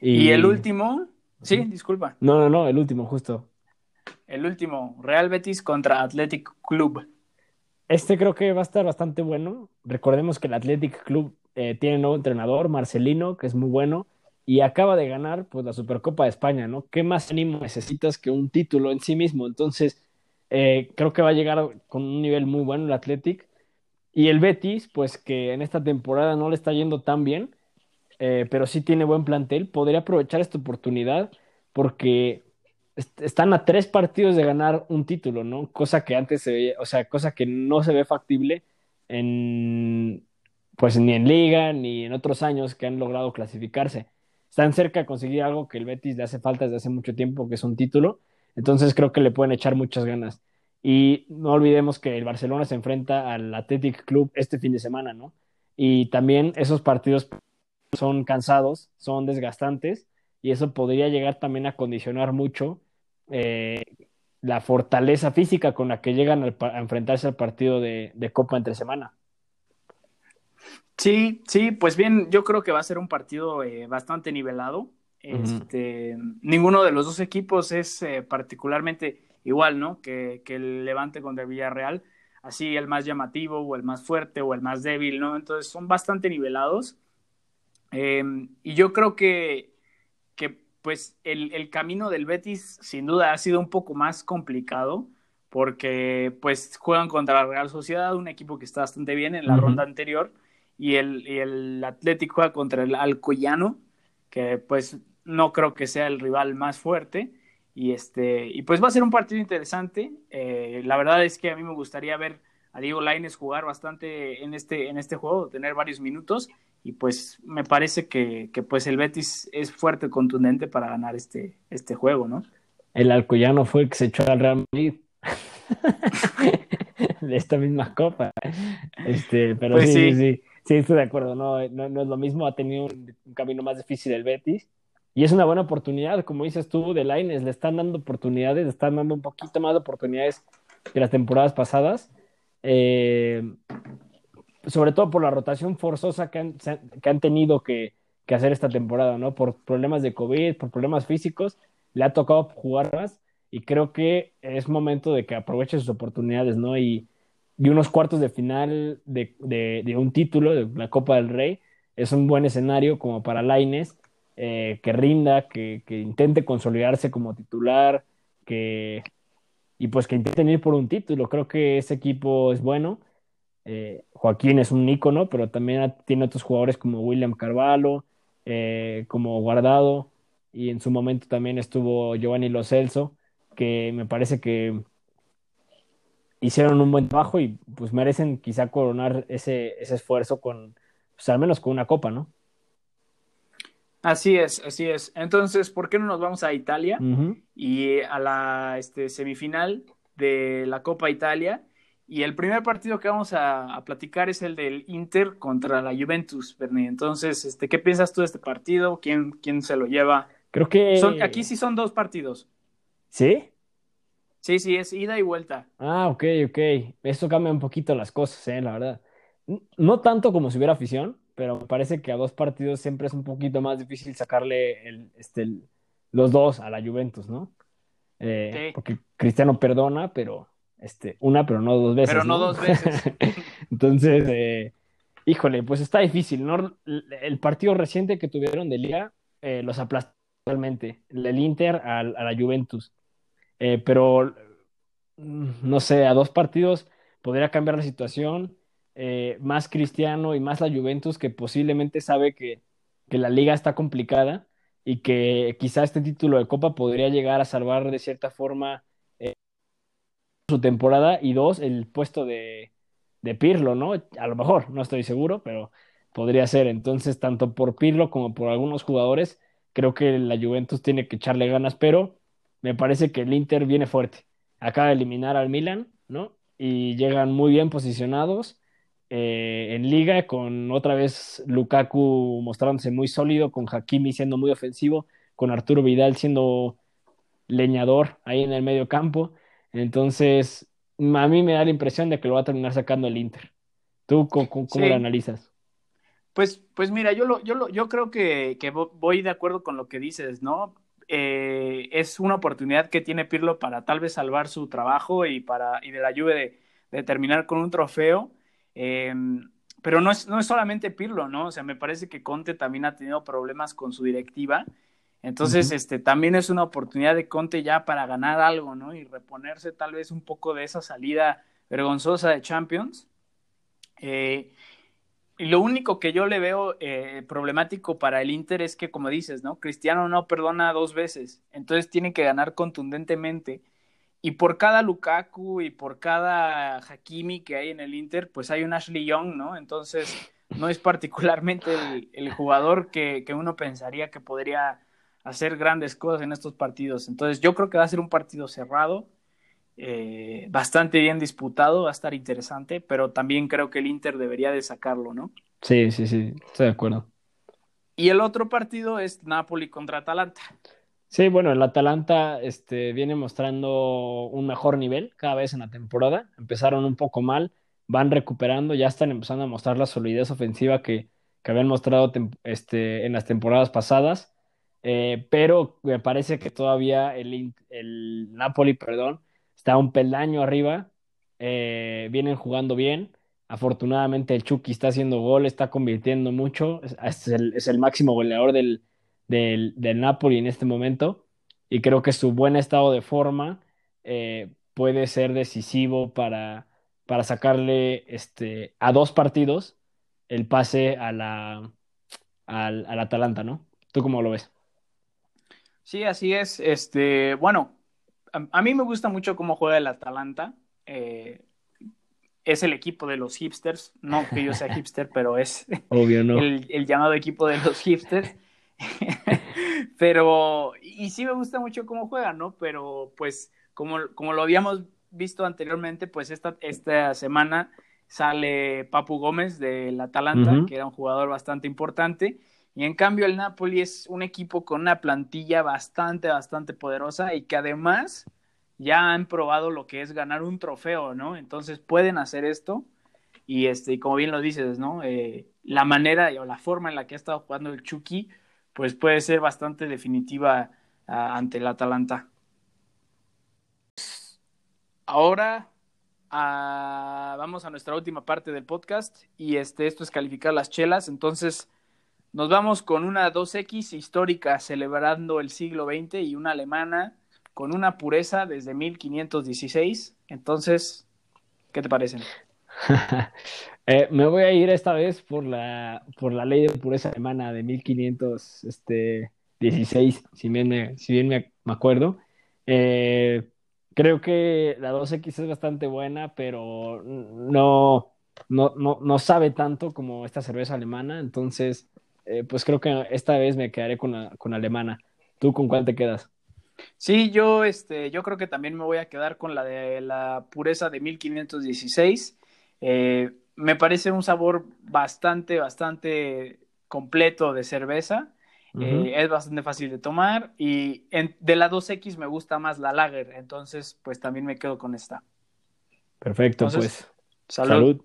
Y... el último, sí, disculpa. No, no, no, el último, justo. El último, Real Betis contra Athletic Club. Este creo que va a estar bastante bueno. Recordemos que el Athletic Club eh, tiene nuevo entrenador, Marcelino, que es muy bueno, y acaba de ganar pues la Supercopa de España, ¿no? ¿Qué más ánimo necesitas que un título en sí mismo? Entonces, eh, creo que va a llegar con un nivel muy bueno el Athletic. Y el Betis, pues que en esta temporada no le está yendo tan bien, eh, pero sí tiene buen plantel, podría aprovechar esta oportunidad porque están a tres partidos de ganar un título, ¿no? Cosa que antes se veía, o sea, cosa que no se ve factible en, pues ni en liga ni en otros años que han logrado clasificarse. Están cerca de conseguir algo que el Betis le hace falta desde hace mucho tiempo, que es un título. Entonces creo que le pueden echar muchas ganas. Y no olvidemos que el Barcelona se enfrenta al Athletic Club este fin de semana, ¿no? Y también esos partidos son cansados, son desgastantes y eso podría llegar también a condicionar mucho eh, la fortaleza física con la que llegan a enfrentarse al partido de, Copa entre semana. Sí, sí, pues bien, yo creo que va a ser un partido eh, bastante nivelado. Este, Ninguno de los dos equipos es eh, particularmente igual, ¿no? Que, que, el Levante contra el Villarreal, así el más llamativo o el más fuerte o el más débil, ¿no? Entonces son bastante nivelados. Em, y yo creo que, que pues el, el, camino del Betis sin duda ha sido un poco más complicado porque pues juegan contra la Real Sociedad, un equipo que está bastante bien en la ronda anterior, y el, y el Atlético juega contra el Alcoyano, que pues no creo que sea el rival más fuerte. Y, este, y pues va a ser un partido interesante. Eh, la verdad es que a mí me gustaría ver a Diego Laines jugar bastante en este, en este juego, tener varios minutos y pues me parece que, que, pues el Betis es fuerte, contundente para ganar este, este juego, ¿no? El Alcoyano fue el que se echó al Real Madrid de esta misma copa. Este, pero pues sí, sí, sí, estoy de acuerdo, no, no, es lo mismo, ha tenido un, camino más difícil el Betis. Y es una buena oportunidad, como dices tú, de Laines, le están dando oportunidades, le están dando un poquito más de oportunidades que las temporadas pasadas. Eh, sobre todo por la rotación forzosa que han, que han tenido que, hacer esta temporada, ¿no? Por problemas de COVID, por problemas físicos, le ha tocado jugar más y creo que es momento de que aproveche sus oportunidades, ¿no? Y, y unos cuartos de final de, de, un título, de la Copa del Rey, es un buen escenario como para Laines, eh, que rinda, que, que, intente consolidarse como titular, que, y pues que intenten ir por un título. Creo que ese equipo es bueno. Eh, Joaquín es un ícono, pero también tiene otros jugadores como William Carvalho, eh, como Guardado, y en su momento también estuvo Giovanni Lo Celso, que me parece que hicieron un buen trabajo y pues merecen quizá coronar ese, ese esfuerzo con, pues al menos con una copa, ¿no? Así es, así es. Entonces, ¿por qué no nos vamos a Italia y a la este, semifinal de la Copa Italia? Y el primer partido que vamos a, platicar es el del Inter contra la Juventus, Bernie. Entonces, este, ¿qué piensas tú de este partido? ¿Quién, quién se lo lleva? Creo que... Son, aquí sí son dos partidos. ¿Sí? Sí, sí, es ida y vuelta. Ah, ok, ok. Esto cambia un poquito las cosas, ¿eh? La verdad. No tanto como si hubiera afición, pero me parece que a dos partidos siempre es un poquito más difícil sacarle el, este, los dos a la Juventus, ¿no? Eh, porque Cristiano perdona, pero este, una, pero no dos veces. Pero no, dos veces. Entonces, eh, híjole, pues está difícil, ¿no? El partido reciente que tuvieron de Liga eh, los aplastó totalmente, el Inter a, a la Juventus. pero, mm, no sé, a dos partidos podría cambiar la situación eh, más Cristiano y más la Juventus que posiblemente sabe que, la liga está complicada y que quizá este título de Copa podría llegar a salvar de cierta forma eh, su temporada y dos, el puesto de, de Pirlo, ¿no? A lo mejor, no estoy seguro, pero podría ser. Entonces, tanto por Pirlo como por algunos jugadores, creo que la Juventus tiene que echarle ganas, pero me parece que el Inter viene fuerte. Acaba de eliminar al Milan, ¿no? Y llegan muy bien posicionados eh, en liga, con otra vez Lukaku mostrándose muy sólido, con Hakimi siendo muy ofensivo, con Arturo Vidal siendo leñador ahí en el medio campo. Entonces, a mí me da la impresión de que lo va a terminar sacando el Inter. ¿Tú cómo, lo analizas? Pues, pues mira, yo, lo, yo, lo, yo creo que, voy de acuerdo con lo que dices, ¿no? Eh, es una oportunidad que tiene Pirlo para tal vez salvar su trabajo y, para, y de la lluvia de, de terminar con un trofeo. Em, pero no es, no es solamente Pirlo, ¿no? O sea, me parece que Conte también ha tenido problemas con su directiva. Entonces, este, también es una oportunidad de Conte ya para ganar algo, ¿no? Y reponerse tal vez un poco de esa salida vergonzosa de Champions. Eh, y lo único que yo le veo eh, problemático para el Inter es que, como dices, ¿no? Cristiano no perdona dos veces, entonces tiene que ganar contundentemente. Y por cada Lukaku y por cada Hakimi que hay en el Inter, pues hay un Ashley Young, ¿no? Entonces, no es particularmente el, jugador que, uno pensaría que podría hacer grandes cosas en estos partidos. Entonces, yo creo que va a ser un partido cerrado, eh, bastante bien disputado, va a estar interesante, pero también creo que el Inter debería de sacarlo, ¿no? Sí, sí, sí, estoy de acuerdo. Y el otro partido es Napoli contra Atalanta. Sí, bueno, el Atalanta este, viene mostrando un mejor nivel cada vez en la temporada. Empezaron un poco mal, van recuperando, ya están empezando a mostrar la solidez ofensiva que, que habían mostrado este, en las temporadas pasadas. Eh, pero me parece que todavía el, Napoli, perdón, está un peldaño arriba. Eh, vienen jugando bien. Afortunadamente el Chucky está haciendo gol, está convirtiendo mucho. Es, el, máximo goleador del, del, Napoli en este momento y creo que su buen estado de forma eh, puede ser decisivo para, para sacarle este, a dos partidos el pase a la, al, Atalanta, ¿no? ¿Tú cómo lo ves? Sí, así es. Este, bueno, a, mí me gusta mucho cómo juega el Atalanta. Eh, es el equipo de los hipsters, no que yo sea hipster, pero es Obvio, no. el, el, llamado equipo de los hipsters. Pero, y sí me gusta mucho cómo juega, ¿no? Pero, pues, como, como lo habíamos visto anteriormente, pues esta, esta semana sale Papu Gómez del Atalanta, que era un jugador bastante importante. Y en cambio el Napoli es un equipo con una plantilla bastante, bastante poderosa y que además ya han probado lo que es ganar un trofeo, ¿no? Entonces pueden hacer esto. Y este, como bien lo dices, ¿no? Eh, la manera o la forma en la que ha estado jugando el Chucky, pues puede ser bastante definitiva ante el Atalanta. Ahora ah, vamos a nuestra última parte del podcast y este, esto es calificar las chelas. Entonces nos vamos con una 2X histórica celebrando el siglo XX y una alemana con una pureza desde 1516. Entonces, ¿qué te parecen? Eh, me voy a ir esta vez por la, por la ley de pureza alemana de 1516, este, si bien me, si bien me, acuerdo. Eh, creo que la 2X es bastante buena, pero no, no, no, no sabe tanto como esta cerveza alemana. Entonces, eh, pues creo que esta vez me quedaré con la, con alemana. ¿Tú con cuál te quedas? Sí, yo, este, yo creo que también me voy a quedar con la de la pureza de 1516. Eh, me parece un sabor bastante, bastante completo de cerveza. Eh, es bastante fácil de tomar y de la 2X me gusta más la lager, entonces pues también me quedo con esta. Perfecto, pues. salud.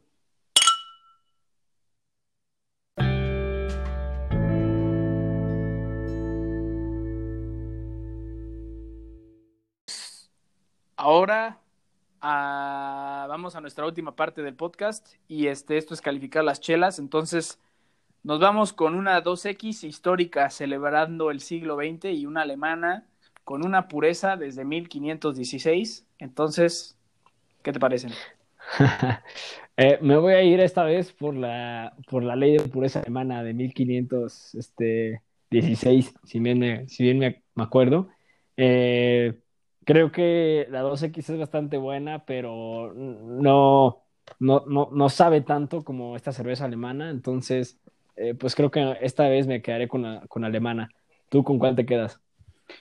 Ahora ah, vamos a nuestra última parte del podcast y este, esto es calificar las chelas. Entonces nos vamos con una 2X histórica celebrando el siglo XX y una alemana con una pureza desde 1516. Entonces, ¿qué te parecen? Eh, me voy a ir esta vez por la, por la ley de pureza alemana de 1516, este, si bien me, si bien me, acuerdo. Eh, Creo que la 2X es bastante buena, pero no, no, no, no sabe tanto como esta cerveza alemana. Entonces, eh, pues creo que esta vez me quedaré con la, con alemana. ¿Tú con cuál te quedas?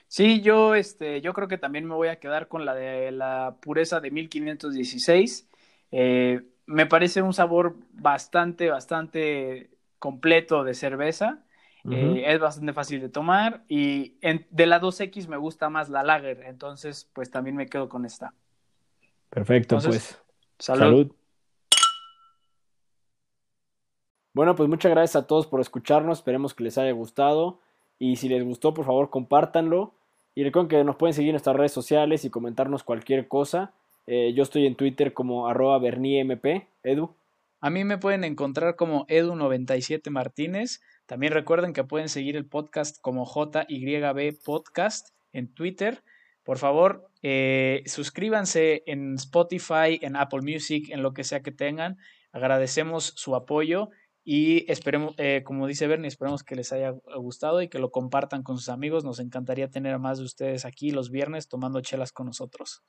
Sí, yo, este, yo creo que también me voy a quedar con la de la pureza de 1516. Eh, me parece un sabor bastante, bastante completo de cerveza. Eh, es bastante fácil de tomar y de la 2X me gusta más la lager, entonces pues también me quedo con esta. Perfecto, pues. Salud. Bueno, pues muchas gracias a todos por escucharnos, esperemos que les haya gustado y si les gustó, por favor, compártanlo y recuerden que nos pueden seguir en nuestras redes sociales y comentarnos cualquier cosa. Eh, yo estoy en Twitter como arroba berniemp, Edu. A mí me pueden encontrar como Edu97 Martínez. También recuerden que pueden seguir el podcast como JYB Podcast en Twitter. Por favor, eh, suscríbanse en Spotify, en Apple Music, en lo que sea que tengan. Agradecemos su apoyo y esperemos, eh, como dice Bernie, esperemos que les haya gustado y que lo compartan con sus amigos. Nos encantaría tener a más de ustedes aquí los viernes tomando chelas con nosotros.